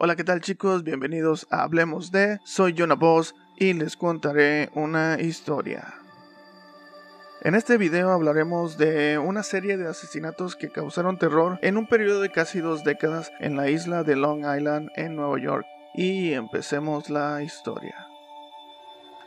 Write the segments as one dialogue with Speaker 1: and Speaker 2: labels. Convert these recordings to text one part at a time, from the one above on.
Speaker 1: Hola, ¿qué tal chicos? Bienvenidos a Hablemos de. Soy Jonah Boss y les contaré una historia. En este video hablaremos de una serie de asesinatos que causaron terror en un periodo de casi dos décadas en la isla de Long Island en Nueva York. Y empecemos la historia.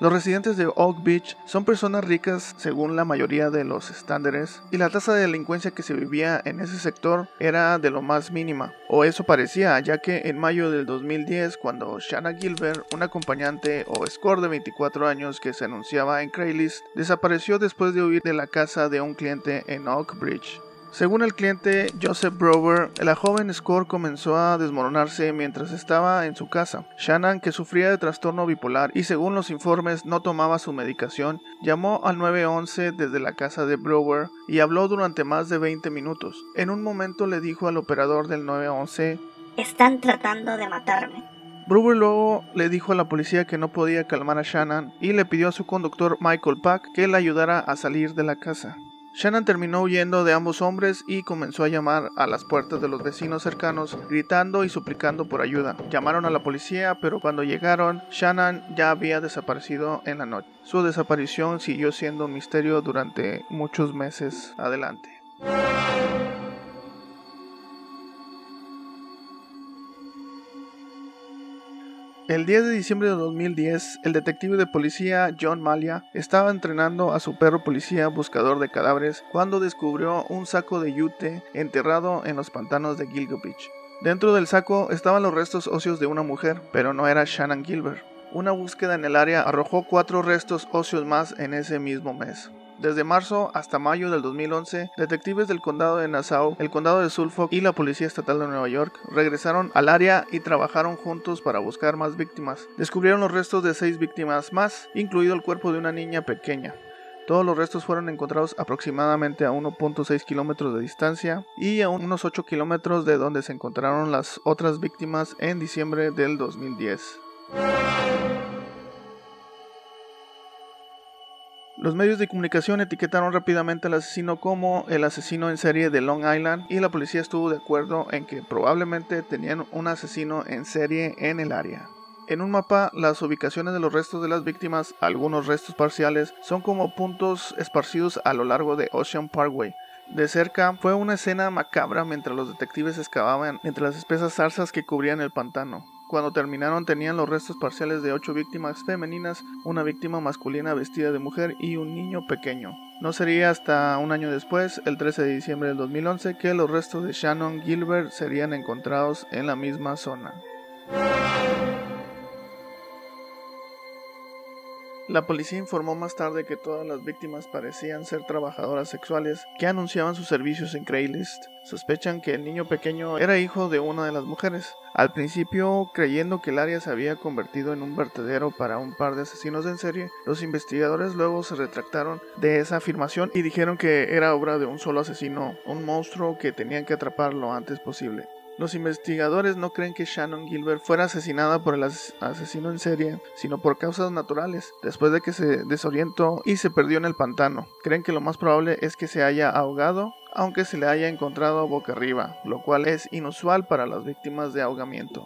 Speaker 1: Los residentes de Oak Beach son personas ricas según la mayoría de los estándares y la tasa de delincuencia que se vivía en ese sector era de lo más mínima, o eso parecía, ya que en mayo del 2010 cuando Shanna Gilbert, un acompañante o score de 24 años que se anunciaba en Craigslist, desapareció después de huir de la casa de un cliente en Oak Bridge. Según el cliente Joseph Brower, la joven Score comenzó a desmoronarse mientras estaba en su casa. Shannon, que sufría de trastorno bipolar y según los informes no tomaba su medicación, llamó al 911 desde la casa de Brower y habló durante más de 20 minutos. En un momento le dijo al operador del 911,
Speaker 2: Están tratando de matarme.
Speaker 1: Brewer luego le dijo a la policía que no podía calmar a Shannon y le pidió a su conductor Michael Pack que le ayudara a salir de la casa. Shannon terminó huyendo de ambos hombres y comenzó a llamar a las puertas de los vecinos cercanos, gritando y suplicando por ayuda. Llamaron a la policía, pero cuando llegaron, Shannon ya había desaparecido en la noche. Su desaparición siguió siendo un misterio durante muchos meses adelante. El 10 de diciembre de 2010, el detective de policía John Malia estaba entrenando a su perro policía buscador de cadáveres cuando descubrió un saco de yute enterrado en los pantanos de Gilgo Beach. Dentro del saco estaban los restos óseos de una mujer, pero no era Shannon Gilbert. Una búsqueda en el área arrojó cuatro restos óseos más en ese mismo mes. Desde marzo hasta mayo del 2011, detectives del condado de Nassau, el condado de Suffolk y la Policía Estatal de Nueva York regresaron al área y trabajaron juntos para buscar más víctimas. Descubrieron los restos de seis víctimas más, incluido el cuerpo de una niña pequeña. Todos los restos fueron encontrados aproximadamente a 1.6 kilómetros de distancia y a unos 8 kilómetros de donde se encontraron las otras víctimas en diciembre del 2010. Los medios de comunicación etiquetaron rápidamente al asesino como el asesino en serie de Long Island y la policía estuvo de acuerdo en que probablemente tenían un asesino en serie en el área. En un mapa, las ubicaciones de los restos de las víctimas, algunos restos parciales, son como puntos esparcidos a lo largo de Ocean Parkway. De cerca fue una escena macabra mientras los detectives excavaban entre las espesas zarzas que cubrían el pantano. Cuando terminaron tenían los restos parciales de ocho víctimas femeninas, una víctima masculina vestida de mujer y un niño pequeño. No sería hasta un año después, el 13 de diciembre del 2011, que los restos de Shannon Gilbert serían encontrados en la misma zona. La policía informó más tarde que todas las víctimas parecían ser trabajadoras sexuales que anunciaban sus servicios en Craigslist. Sospechan que el niño pequeño era hijo de una de las mujeres. Al principio, creyendo que el área se había convertido en un vertedero para un par de asesinos en serie, los investigadores luego se retractaron de esa afirmación y dijeron que era obra de un solo asesino, un monstruo que tenían que atrapar lo antes posible. Los investigadores no creen que Shannon Gilbert fuera asesinada por el asesino en serie, sino por causas naturales, después de que se desorientó y se perdió en el pantano. Creen que lo más probable es que se haya ahogado, aunque se le haya encontrado boca arriba, lo cual es inusual para las víctimas de ahogamiento.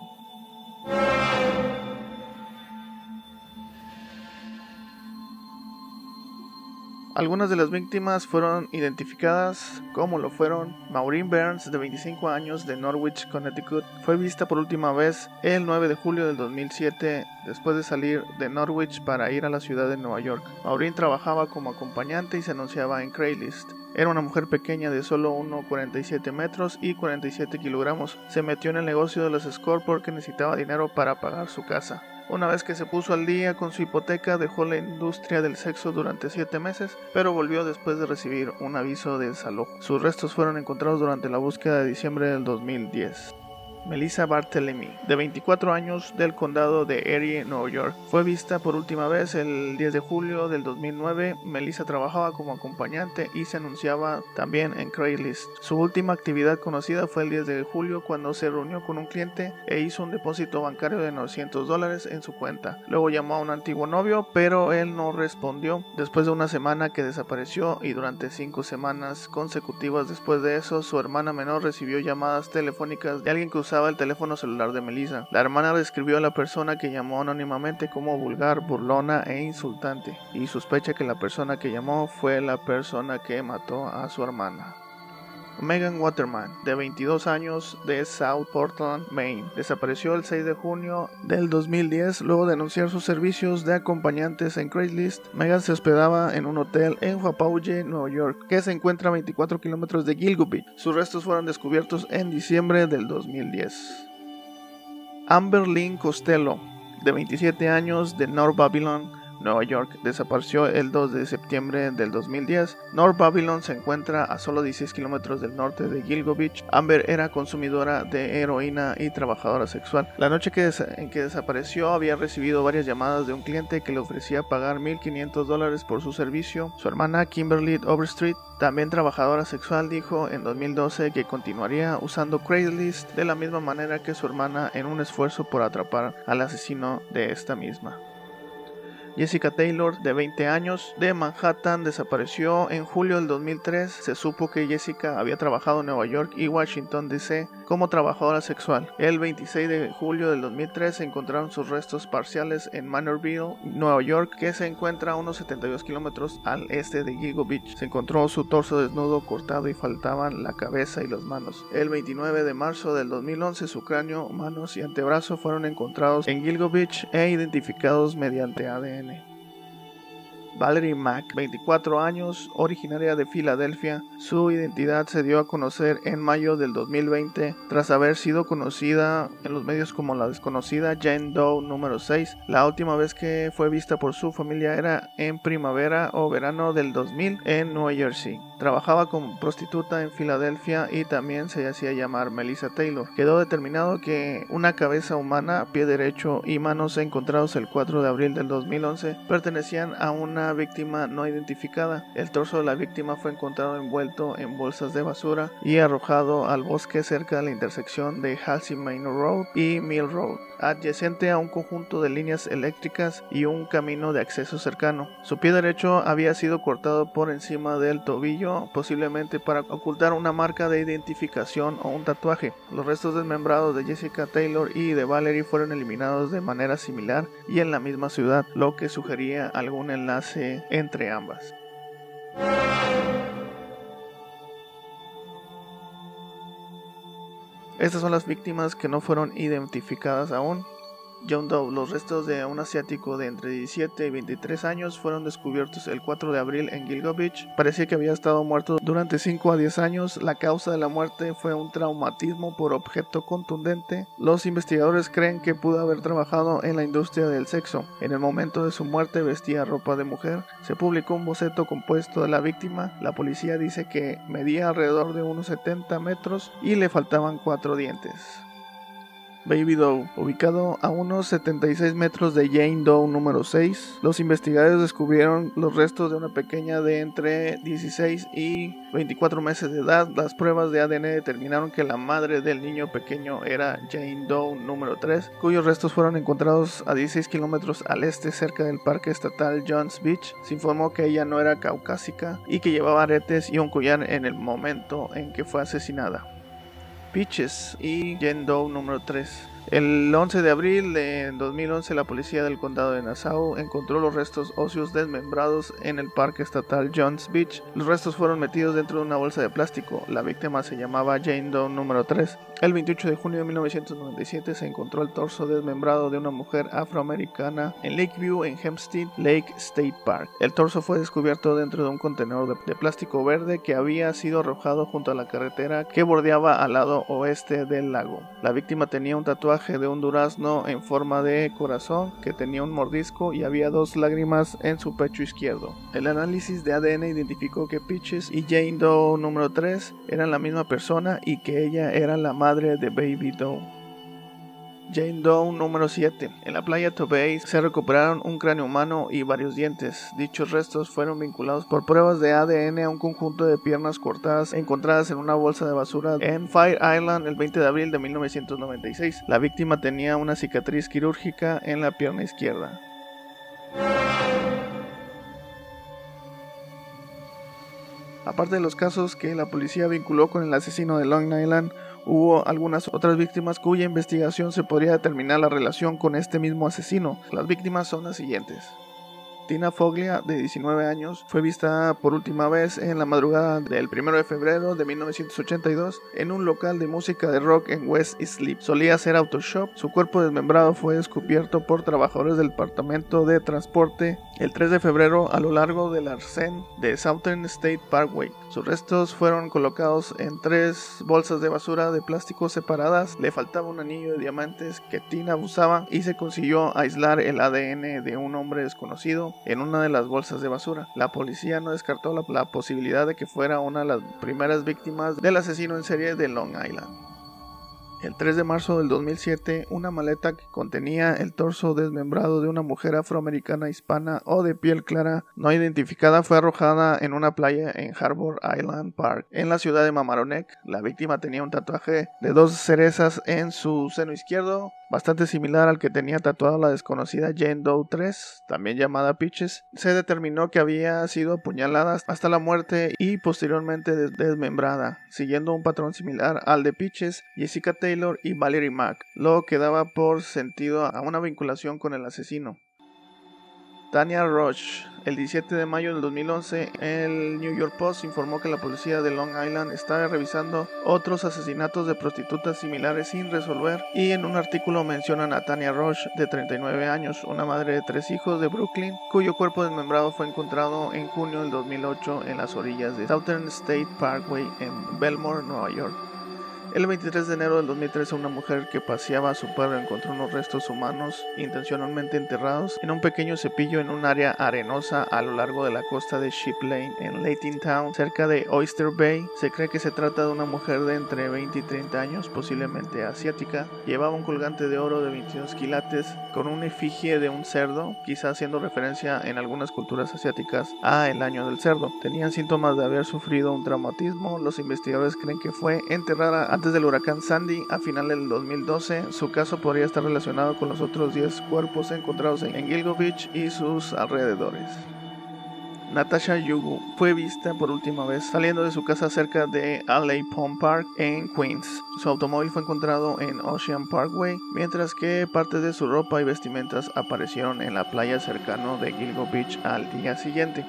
Speaker 1: Algunas de las víctimas fueron identificadas como lo fueron Maureen Burns, de 25 años, de Norwich, Connecticut. Fue vista por última vez el 9 de julio del 2007, después de salir de Norwich para ir a la ciudad de Nueva York. Maureen trabajaba como acompañante y se anunciaba en Craigslist. Era una mujer pequeña de solo 1,47 metros y 47 kilogramos. Se metió en el negocio de los Score porque necesitaba dinero para pagar su casa. Una vez que se puso al día con su hipoteca, dejó la industria del sexo durante siete meses, pero volvió después de recibir un aviso de desalojo. Sus restos fueron encontrados durante la búsqueda de diciembre del 2010. Melissa Barthelemy, de 24 años del condado de Erie, Nueva York. Fue vista por última vez el 10 de julio del 2009. Melissa trabajaba como acompañante y se anunciaba también en Craigslist. Su última actividad conocida fue el 10 de julio cuando se reunió con un cliente e hizo un depósito bancario de 900 dólares en su cuenta. Luego llamó a un antiguo novio, pero él no respondió. Después de una semana que desapareció y durante cinco semanas consecutivas después de eso, su hermana menor recibió llamadas telefónicas de alguien que usaba usaba el teléfono celular de Melissa. La hermana describió a la persona que llamó anónimamente como vulgar, burlona e insultante, y sospecha que la persona que llamó fue la persona que mató a su hermana. Megan Waterman, de 22 años, de South Portland, Maine, desapareció el 6 de junio del 2010 luego de anunciar sus servicios de acompañantes en Craigslist. Megan se hospedaba en un hotel en Wapauge, Nueva York, que se encuentra a 24 kilómetros de Gilgo Sus restos fueron descubiertos en diciembre del 2010. Amber Lynn Costello, de 27 años, de North Babylon, Nueva York, desapareció el 2 de septiembre del 2010. North Babylon se encuentra a solo 16 kilómetros del norte de Gilgo Beach. Amber era consumidora de heroína y trabajadora sexual. La noche que en que desapareció había recibido varias llamadas de un cliente que le ofrecía pagar 1.500 dólares por su servicio. Su hermana Kimberly Overstreet, también trabajadora sexual, dijo en 2012 que continuaría usando Craigslist de la misma manera que su hermana en un esfuerzo por atrapar al asesino de esta misma. Jessica Taylor, de 20 años, de Manhattan, desapareció en julio del 2003. Se supo que Jessica había trabajado en Nueva York y Washington, D.C. como trabajadora sexual. El 26 de julio del 2003 se encontraron sus restos parciales en Manorville, Nueva York, que se encuentra a unos 72 kilómetros al este de Gigo Beach. Se encontró su torso desnudo, cortado y faltaban la cabeza y las manos. El 29 de marzo del 2011 su cráneo, manos y antebrazo fueron encontrados en Gilgo Beach e identificados mediante ADN. Valerie Mack, 24 años, originaria de Filadelfia. Su identidad se dio a conocer en mayo del 2020 tras haber sido conocida en los medios como la desconocida Jane Doe número 6. La última vez que fue vista por su familia era en primavera o verano del 2000 en New Jersey. Trabajaba como prostituta en Filadelfia y también se hacía llamar Melissa Taylor. Quedó determinado que una cabeza humana, pie derecho y manos encontrados el 4 de abril del 2011 pertenecían a una víctima no identificada. El torso de la víctima fue encontrado envuelto en bolsas de basura y arrojado al bosque cerca de la intersección de Halsey Manor Road y Mill Road adyacente a un conjunto de líneas eléctricas y un camino de acceso cercano. Su pie derecho había sido cortado por encima del tobillo, posiblemente para ocultar una marca de identificación o un tatuaje. Los restos desmembrados de Jessica Taylor y de Valerie fueron eliminados de manera similar y en la misma ciudad, lo que sugería algún enlace entre ambas. Estas son las víctimas que no fueron identificadas aún. John Doe. Los restos de un asiático de entre 17 y 23 años fueron descubiertos el 4 de abril en Gilgo Beach. Parecía que había estado muerto durante 5 a 10 años. La causa de la muerte fue un traumatismo por objeto contundente. Los investigadores creen que pudo haber trabajado en la industria del sexo. En el momento de su muerte vestía ropa de mujer. Se publicó un boceto compuesto de la víctima. La policía dice que medía alrededor de unos 70 metros y le faltaban 4 dientes. Baby Doe, ubicado a unos 76 metros de Jane Doe número 6. Los investigadores descubrieron los restos de una pequeña de entre 16 y 24 meses de edad. Las pruebas de ADN determinaron que la madre del niño pequeño era Jane Doe número 3, cuyos restos fueron encontrados a 16 kilómetros al este cerca del parque estatal Johns Beach. Se informó que ella no era caucásica y que llevaba aretes y un collar en el momento en que fue asesinada. Y Jane Doe número 3. El 11 de abril de 2011 la policía del condado de Nassau encontró los restos óseos desmembrados en el parque estatal Johns Beach. Los restos fueron metidos dentro de una bolsa de plástico. La víctima se llamaba Jane Doe número 3. El 28 de junio de 1997 se encontró el torso desmembrado de una mujer afroamericana en Lakeview en Hempstead Lake State Park. El torso fue descubierto dentro de un contenedor de, plástico verde que había sido arrojado junto a la carretera que bordeaba al lado oeste del lago. La víctima tenía un tatuaje de un durazno en forma de corazón que tenía un mordisco y había dos lágrimas en su pecho izquierdo. El análisis de ADN identificó que Peaches y Jane Doe número 3 eran la misma persona y que ella era la madre de Baby Doe. Jane Doe número 7. En la playa Tobey se recuperaron un cráneo humano y varios dientes. Dichos restos fueron vinculados por pruebas de ADN a un conjunto de piernas cortadas encontradas en una bolsa de basura en Fire Island el 20 de abril de 1996. La víctima tenía una cicatriz quirúrgica en la pierna izquierda. Aparte de los casos que la policía vinculó con el asesino de Long Island, Hubo algunas otras víctimas cuya investigación se podría determinar la relación con este mismo asesino. Las víctimas son las siguientes. Tina Foglia, de 19 años, fue vista por última vez en la madrugada del 1 de febrero de 1982 en un local de música de rock en West Islip. Solía ser autoshop. Su cuerpo desmembrado fue descubierto por trabajadores del departamento de transporte el 3 de febrero a lo largo del arcén de Southern State Parkway. Sus restos fueron colocados en tres bolsas de basura de plástico separadas. Le faltaba un anillo de diamantes que Tina usaba y se consiguió aislar el ADN de un hombre desconocido en una de las bolsas de basura. La policía no descartó la, la posibilidad de que fuera una de las primeras víctimas del asesino en serie de Long Island. El 3 de marzo del 2007, una maleta que contenía el torso desmembrado de una mujer afroamericana hispana o de piel clara no identificada fue arrojada en una playa en Harbor Island Park, en la ciudad de Mamaroneck. La víctima tenía un tatuaje de dos cerezas en su seno izquierdo, bastante similar al que tenía tatuado la desconocida Jane Doe 3, también llamada Peaches. Se determinó que había sido apuñalada hasta la muerte y posteriormente desmembrada, siguiendo un patrón similar al de Peaches, Jessica Taylor y Valerie Mack, lo que daba por sentido a una vinculación con el asesino. Tania Roche. El 17 de mayo del 2011, el New York Post informó que la policía de Long Island estaba revisando otros asesinatos de prostitutas similares sin resolver y en un artículo mencionan a Tania Roche, de 39 años, una madre de tres hijos de Brooklyn, cuyo cuerpo desmembrado fue encontrado en junio del 2008 en las orillas de Southern State Parkway en Belmore, Nueva York. El 23 de enero del 2013, una mujer que paseaba a su perro encontró unos restos humanos intencionalmente enterrados en un pequeño cepillo en un área arenosa a lo largo de la costa de Ship Lane en Layton Town, cerca de Oyster Bay. Se cree que se trata de una mujer de entre 20 y 30 años, posiblemente asiática. Llevaba un colgante de oro de 22 quilates con una efigie de un cerdo, quizá haciendo referencia en algunas culturas asiáticas a el año del cerdo. Tenían síntomas de haber sufrido un traumatismo. Los investigadores creen que fue enterrada antes del huracán Sandy a finales del 2012. Su caso podría estar relacionado con los otros 10 cuerpos encontrados en Gilgo Beach y sus alrededores. Natasha Yugu fue vista por última vez saliendo de su casa cerca de Alley Pond Park en Queens. Su automóvil fue encontrado en Ocean Parkway, mientras que parte de su ropa y vestimentas aparecieron en la playa cercano de Gilgo Beach al día siguiente.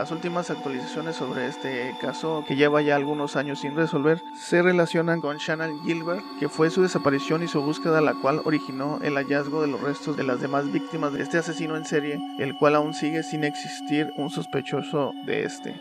Speaker 1: Las últimas actualizaciones sobre este caso, que lleva ya algunos años sin resolver, se relacionan con Shannon Gilbert, que fue su desaparición y su búsqueda la cual originó el hallazgo de los restos de las demás víctimas de este asesino en serie, el cual aún sigue sin existir un sospechoso de este.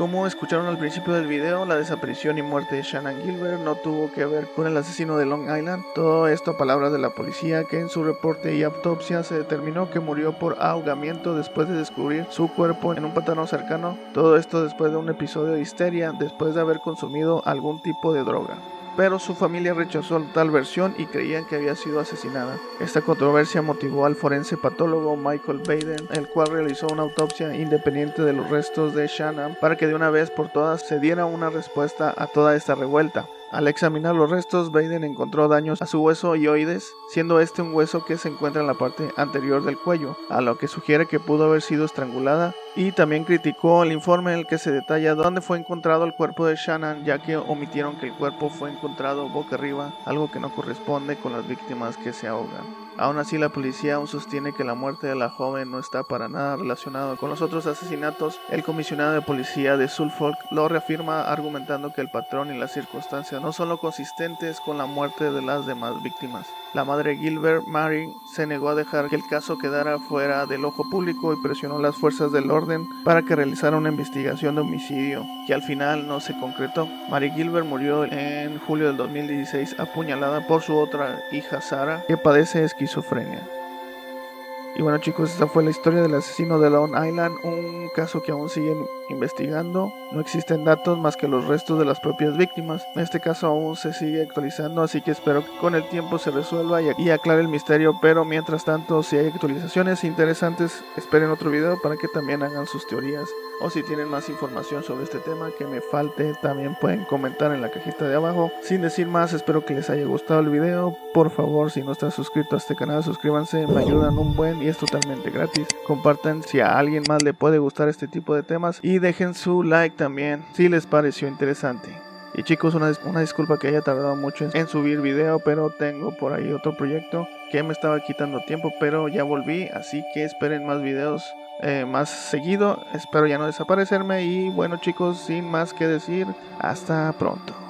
Speaker 1: Como escucharon al principio del video, la desaparición y muerte de Shannon Gilbert no tuvo que ver con el asesino de Long Island. Todo esto a palabras de la policía que en su reporte y autopsia se determinó que murió por ahogamiento después de descubrir su cuerpo en un pantano cercano. Todo esto después de un episodio de histeria después de haber consumido algún tipo de droga pero su familia rechazó tal versión y creían que había sido asesinada. Esta controversia motivó al forense patólogo Michael Baden, el cual realizó una autopsia independiente de los restos de Shannon para que de una vez por todas se diera una respuesta a toda esta revuelta. Al examinar los restos, Baden encontró daños a su hueso oides, siendo este un hueso que se encuentra en la parte anterior del cuello, a lo que sugiere que pudo haber sido estrangulada, y también criticó el informe en el que se detalla dónde fue encontrado el cuerpo de Shannon, ya que omitieron que el cuerpo fue encontrado boca arriba, algo que no corresponde con las víctimas que se ahogan. Aún así, la policía aún sostiene que la muerte de la joven no está para nada relacionada con los otros asesinatos. El comisionado de policía de Suffolk lo reafirma argumentando que el patrón y las circunstancias no son lo consistentes con la muerte de las demás víctimas. La madre Gilbert Mary se negó a dejar que el caso quedara fuera del ojo público y presionó las fuerzas del orden para que realizara una investigación de homicidio, que al final no se concretó. Mary Gilbert murió en julio del 2016 apuñalada por su otra hija Sara, que padece esquizofrenia. Y bueno chicos, esta fue la historia del asesino de Long Island, un caso que aún siguen investigando. No existen datos más que los restos de las propias víctimas. En este caso aún se sigue actualizando, así que espero que con el tiempo se resuelva y aclare el misterio. Pero mientras tanto, si hay actualizaciones interesantes, esperen otro video para que también hagan sus teorías. O si tienen más información sobre este tema que me falte, también pueden comentar en la cajita de abajo. Sin decir más, espero que les haya gustado el video. Por favor, si no están suscritos a este canal, suscríbanse, me ayudan un buen y es totalmente gratis. Compartan si a alguien más le puede gustar este tipo de temas y dejen su like también si les pareció interesante. Y chicos, una, una disculpa que haya tardado mucho en, subir video, pero tengo por ahí otro proyecto que me estaba quitando tiempo, pero ya volví, así que esperen más videos eh, más seguido. Espero ya no desaparecerme y bueno chicos, sin más que decir, hasta pronto.